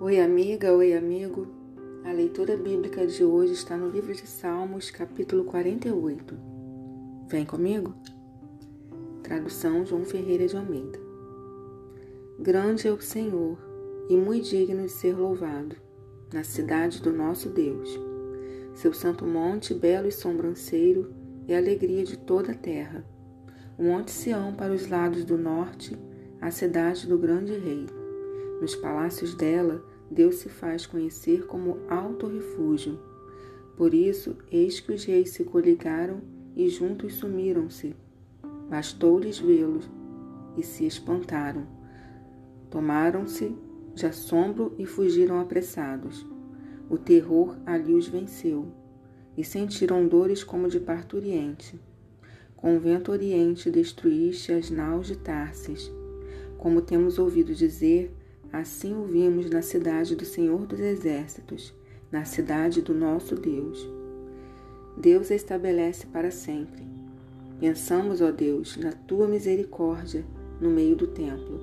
Oi, amiga, oi, amigo. A leitura bíblica de hoje está no livro de Salmos, capítulo 48. Vem comigo? Tradução João Ferreira de Almeida. Grande é o Senhor e muito digno de ser louvado, na cidade do nosso Deus. Seu santo monte, belo e sobranceiro, é a alegria de toda a terra. O monte Sião para os lados do norte, a cidade do grande rei. Nos palácios dela, Deus se faz conhecer como alto refúgio. Por isso, eis que os reis se coligaram e juntos sumiram-se. Bastou-lhes vê-los e se espantaram. Tomaram-se de assombro e fugiram apressados. O terror ali os venceu e sentiram dores como de parturiente. Com o vento oriente destruíste as naus de Tarsis. Como temos ouvido dizer, Assim o vimos na cidade do Senhor dos Exércitos, na cidade do nosso Deus. Deus a estabelece para sempre. Pensamos, ó Deus, na tua misericórdia no meio do templo.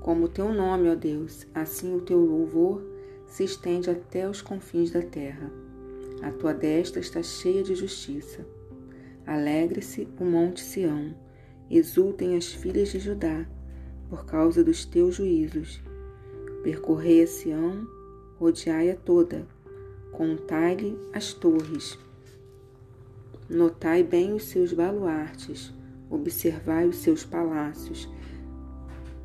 Como o teu nome, ó Deus, assim o teu louvor se estende até os confins da terra. A tua destra está cheia de justiça. Alegre-se o monte Sião, exultem as filhas de Judá por causa dos teus juízos. Percorrei a Sião, rodeai-a toda, contai-lhe as torres. Notai bem os seus baluartes, observai os seus palácios,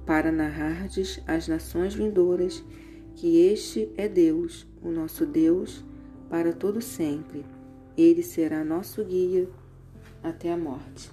para narrardes às nações vindouras que este é Deus, o nosso Deus, para todo sempre. Ele será nosso guia até a morte.